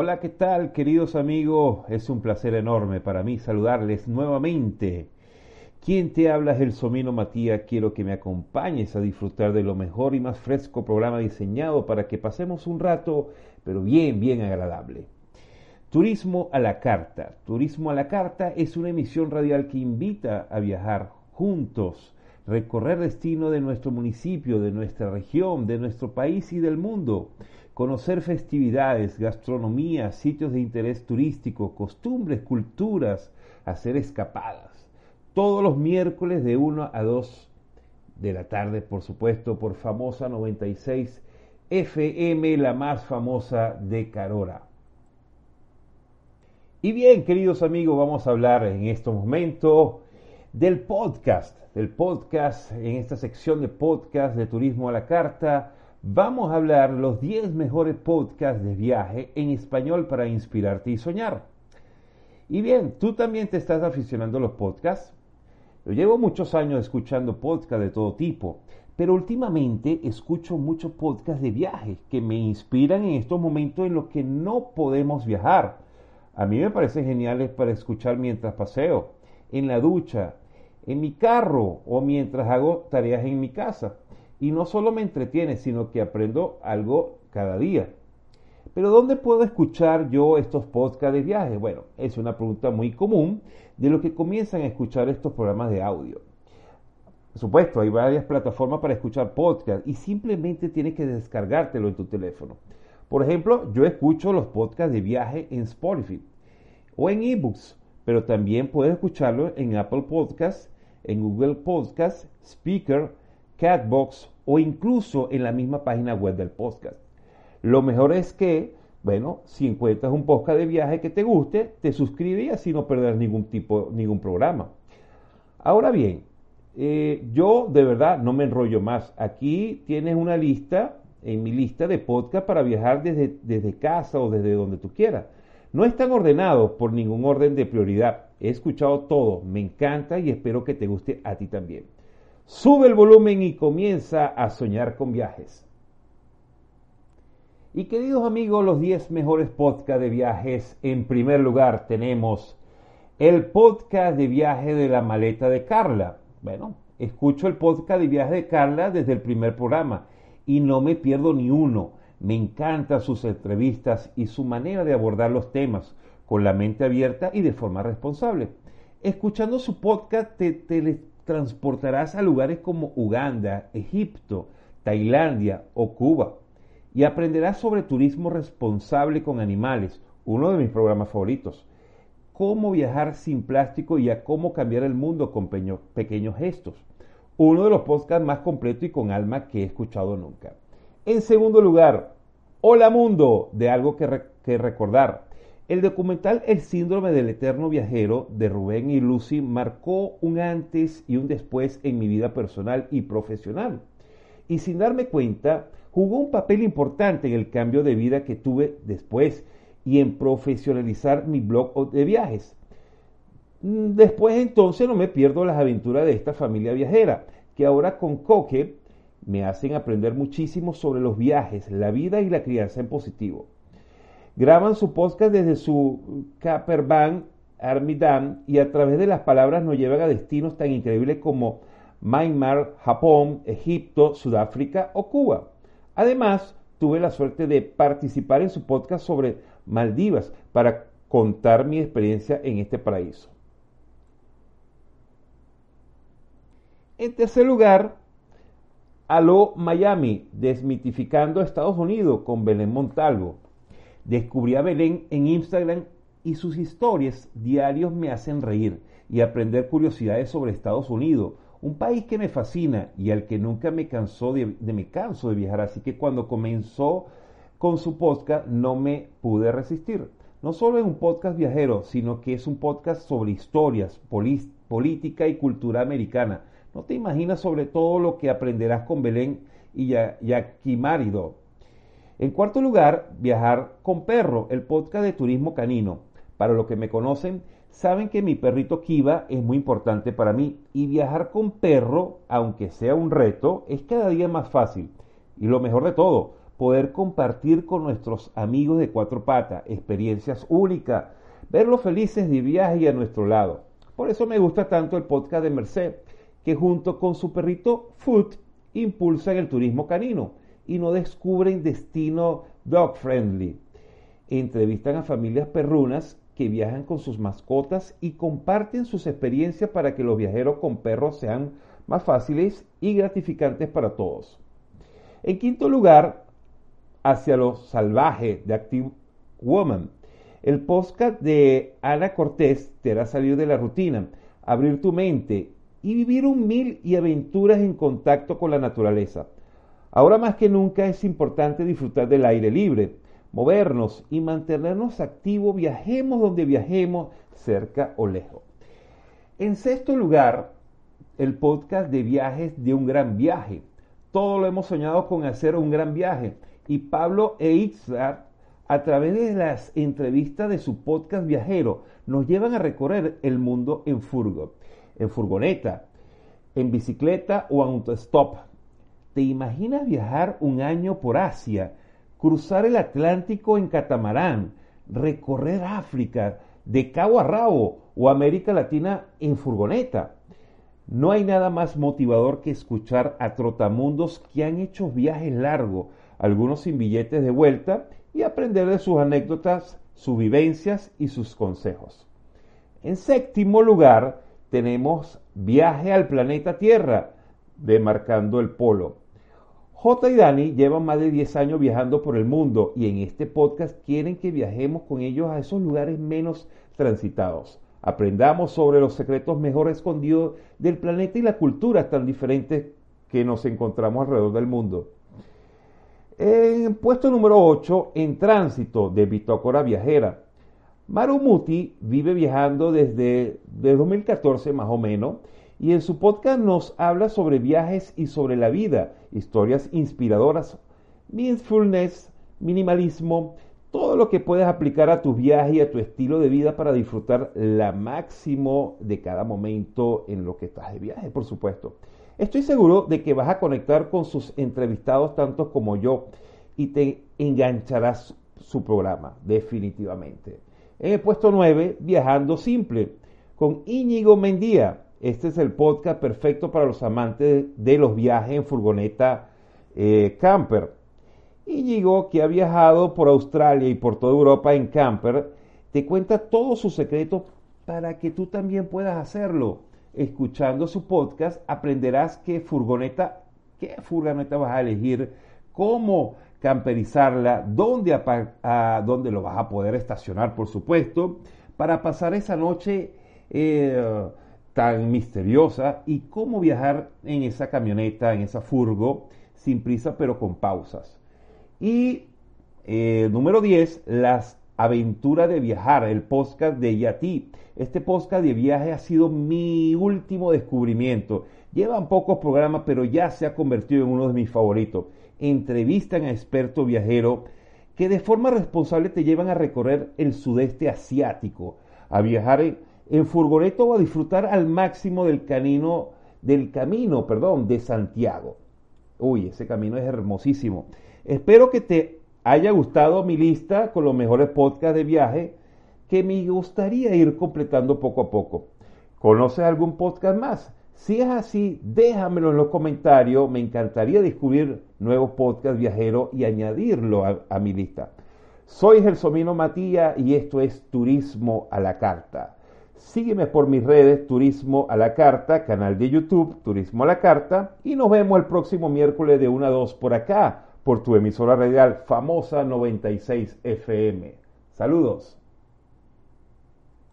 Hola, ¿qué tal queridos amigos? Es un placer enorme para mí saludarles nuevamente. Quien te habla es el Somino Matías. Quiero que me acompañes a disfrutar de lo mejor y más fresco programa diseñado para que pasemos un rato, pero bien, bien agradable. Turismo a la Carta. Turismo a la Carta es una emisión radial que invita a viajar juntos, recorrer destino de nuestro municipio, de nuestra región, de nuestro país y del mundo conocer festividades, gastronomía, sitios de interés turístico, costumbres, culturas, hacer escapadas. Todos los miércoles de 1 a 2 de la tarde, por supuesto, por famosa 96 FM, la más famosa de Carora. Y bien, queridos amigos, vamos a hablar en este momento del podcast, del podcast, en esta sección de podcast de Turismo a la Carta vamos a hablar los 10 mejores podcasts de viaje en español para inspirarte y soñar. Y bien, tú también te estás aficionando a los podcasts. Yo llevo muchos años escuchando podcasts de todo tipo, pero últimamente escucho muchos podcasts de viaje que me inspiran en estos momentos en los que no podemos viajar. A mí me parecen geniales para escuchar mientras paseo, en la ducha, en mi carro o mientras hago tareas en mi casa y no solo me entretiene, sino que aprendo algo cada día. Pero ¿dónde puedo escuchar yo estos podcasts de viaje? Bueno, es una pregunta muy común de los que comienzan a escuchar estos programas de audio. Por supuesto, hay varias plataformas para escuchar podcasts y simplemente tienes que descargártelo en tu teléfono. Por ejemplo, yo escucho los podcasts de viaje en Spotify o en ebooks, pero también puedes escucharlo en Apple Podcasts, en Google Podcasts, Speaker, Catbox o incluso en la misma página web del podcast. Lo mejor es que, bueno, si encuentras un podcast de viaje que te guste, te suscribes y así no perderás ningún tipo, ningún programa. Ahora bien, eh, yo de verdad no me enrollo más. Aquí tienes una lista, en mi lista de podcast para viajar desde, desde casa o desde donde tú quieras. No están ordenados por ningún orden de prioridad. He escuchado todo, me encanta y espero que te guste a ti también. Sube el volumen y comienza a soñar con viajes. Y queridos amigos, los 10 mejores podcasts de viajes. En primer lugar tenemos el podcast de viaje de la maleta de Carla. Bueno, escucho el podcast de viaje de Carla desde el primer programa y no me pierdo ni uno. Me encantan sus entrevistas y su manera de abordar los temas con la mente abierta y de forma responsable. Escuchando su podcast te, te, transportarás a lugares como Uganda, Egipto, Tailandia o Cuba y aprenderás sobre turismo responsable con animales, uno de mis programas favoritos, cómo viajar sin plástico y a cómo cambiar el mundo con pequeños gestos, uno de los podcasts más completos y con alma que he escuchado nunca. En segundo lugar, Hola Mundo, de algo que, que recordar, el documental El síndrome del eterno viajero de Rubén y Lucy marcó un antes y un después en mi vida personal y profesional. Y sin darme cuenta, jugó un papel importante en el cambio de vida que tuve después y en profesionalizar mi blog de viajes. Después entonces no me pierdo las aventuras de esta familia viajera, que ahora con Coque me hacen aprender muchísimo sobre los viajes, la vida y la crianza en positivo. Graban su podcast desde su Caperban, Armidam, y a través de las palabras nos llevan a destinos tan increíbles como Myanmar, Japón, Egipto, Sudáfrica o Cuba. Además, tuve la suerte de participar en su podcast sobre Maldivas para contar mi experiencia en este paraíso. En tercer lugar, Aló Miami, desmitificando Estados Unidos con Belén Montalvo. Descubrí a Belén en Instagram y sus historias diarios me hacen reír y aprender curiosidades sobre Estados Unidos, un país que me fascina y al que nunca me cansó de, canso de viajar, así que cuando comenzó con su podcast no me pude resistir. No solo es un podcast viajero, sino que es un podcast sobre historias, política y cultura americana. No te imaginas sobre todo lo que aprenderás con Belén y Yaquimarido en cuarto lugar, viajar con perro, el podcast de turismo canino. Para los que me conocen, saben que mi perrito Kiva es muy importante para mí y viajar con perro, aunque sea un reto, es cada día más fácil. Y lo mejor de todo, poder compartir con nuestros amigos de cuatro patas experiencias únicas, verlos felices de viaje a nuestro lado. Por eso me gusta tanto el podcast de Merced, que junto con su perrito Foot impulsan el turismo canino y no descubren destino dog friendly. Entrevistan a familias perrunas que viajan con sus mascotas y comparten sus experiencias para que los viajeros con perros sean más fáciles y gratificantes para todos. En quinto lugar, hacia lo salvaje de Active Woman. El podcast de Ana Cortés te hará salir de la rutina, abrir tu mente y vivir un mil y aventuras en contacto con la naturaleza. Ahora más que nunca es importante disfrutar del aire libre, movernos y mantenernos activos, viajemos donde viajemos, cerca o lejos. En sexto lugar, el podcast de viajes de un gran viaje. Todos lo hemos soñado con hacer un gran viaje. Y Pablo Eitzar, a través de las entrevistas de su podcast viajero, nos llevan a recorrer el mundo en furgo en furgoneta, en bicicleta o autostop. ¿Te imaginas viajar un año por Asia, cruzar el Atlántico en catamarán, recorrer África de cabo a rabo o América Latina en furgoneta? No hay nada más motivador que escuchar a trotamundos que han hecho viajes largos, algunos sin billetes de vuelta, y aprender de sus anécdotas, sus vivencias y sus consejos. En séptimo lugar, tenemos Viaje al planeta Tierra, demarcando el polo. J y Dani llevan más de 10 años viajando por el mundo y en este podcast quieren que viajemos con ellos a esos lugares menos transitados. Aprendamos sobre los secretos mejor escondidos del planeta y las culturas tan diferentes que nos encontramos alrededor del mundo. En puesto número 8, en tránsito de Bitócora Viajera. Marumuti vive viajando desde, 2014 más o menos y en su podcast nos habla sobre viajes y sobre la vida, historias inspiradoras, mindfulness, minimalismo, todo lo que puedes aplicar a tu viaje y a tu estilo de vida para disfrutar la máximo de cada momento en lo que estás de viaje, por supuesto. Estoy seguro de que vas a conectar con sus entrevistados tanto como yo y te engancharás su programa, definitivamente. En el puesto 9, Viajando Simple, con Íñigo Mendía. Este es el podcast perfecto para los amantes de los viajes en furgoneta eh, camper. Íñigo, que ha viajado por Australia y por toda Europa en camper, te cuenta todos sus secretos para que tú también puedas hacerlo. Escuchando su podcast aprenderás qué furgoneta, qué furgoneta vas a elegir, cómo camperizarla, dónde, dónde lo vas a poder estacionar, por supuesto, para pasar esa noche eh, tan misteriosa y cómo viajar en esa camioneta, en esa furgo, sin prisa pero con pausas. Y eh, número 10, las aventuras de viajar, el podcast de Yati. Este podcast de viaje ha sido mi último descubrimiento. Llevan pocos programas, pero ya se ha convertido en uno de mis favoritos entrevistan a expertos viajeros que de forma responsable te llevan a recorrer el sudeste asiático, a viajar en, furgoneta o a disfrutar al máximo del, canino, del camino perdón, de Santiago. Uy, ese camino es hermosísimo. Espero que te haya gustado mi lista con los mejores podcasts de viaje que me gustaría ir completando poco a poco. ¿Conoces algún podcast más? Si es así, déjamelo en los comentarios. Me encantaría descubrir nuevos podcasts viajeros y añadirlo a, mi lista. Soy Gelsomino Matías y esto es Turismo a la Carta. Sígueme por mis redes Turismo a la Carta, canal de YouTube Turismo a la Carta y nos vemos el próximo miércoles de 1 a 2 por acá, por tu emisora radial famosa 96 FM. Saludos.